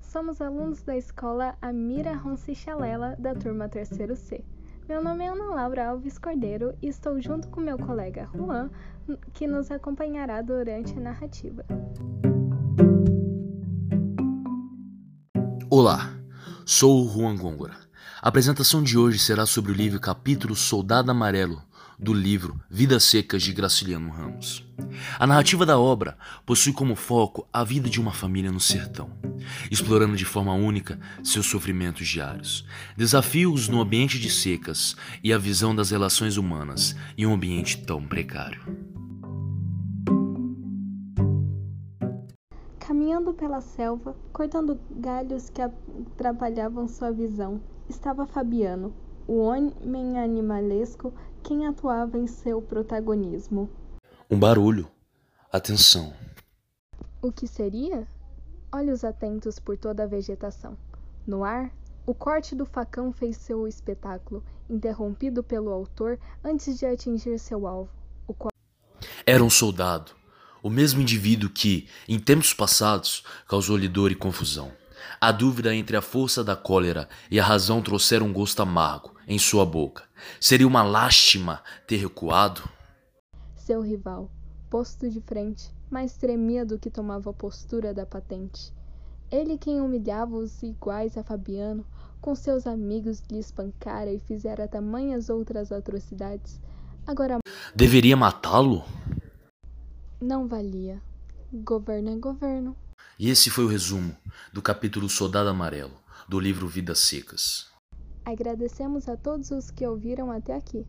somos alunos da escola Amira Roncichalela, da turma 3 C. Meu nome é Ana Laura Alves Cordeiro e estou junto com meu colega Juan, que nos acompanhará durante a narrativa. Olá, sou o Juan Gôngora. A apresentação de hoje será sobre o livro capítulo Soldado Amarelo, do livro Vidas Secas de Graciliano Ramos. A narrativa da obra possui como foco a vida de uma família no sertão, explorando de forma única seus sofrimentos diários, desafios no ambiente de secas e a visão das relações humanas em um ambiente tão precário. Caminhando pela selva, cortando galhos que atrapalhavam sua visão, estava Fabiano, o homem animalesco quem atuava em seu protagonismo. Um barulho. Atenção. O que seria? Olhos atentos por toda a vegetação. No ar, o corte do facão fez seu espetáculo, interrompido pelo autor antes de atingir seu alvo. Qual... Era um soldado, o mesmo indivíduo que, em tempos passados, causou-lhe dor e confusão. A dúvida entre a força da cólera e a razão trouxeram um gosto amargo em sua boca. Seria uma lástima ter recuado? Seu rival, posto de frente, mais tremia do que tomava a postura da patente. Ele quem humilhava os iguais a Fabiano, com seus amigos lhe espancara e fizera tamanhas outras atrocidades. Agora. Deveria matá-lo? Não valia. Governo é governo. E esse foi o resumo do capítulo Soldado Amarelo, do livro Vidas Secas. Agradecemos a todos os que ouviram até aqui.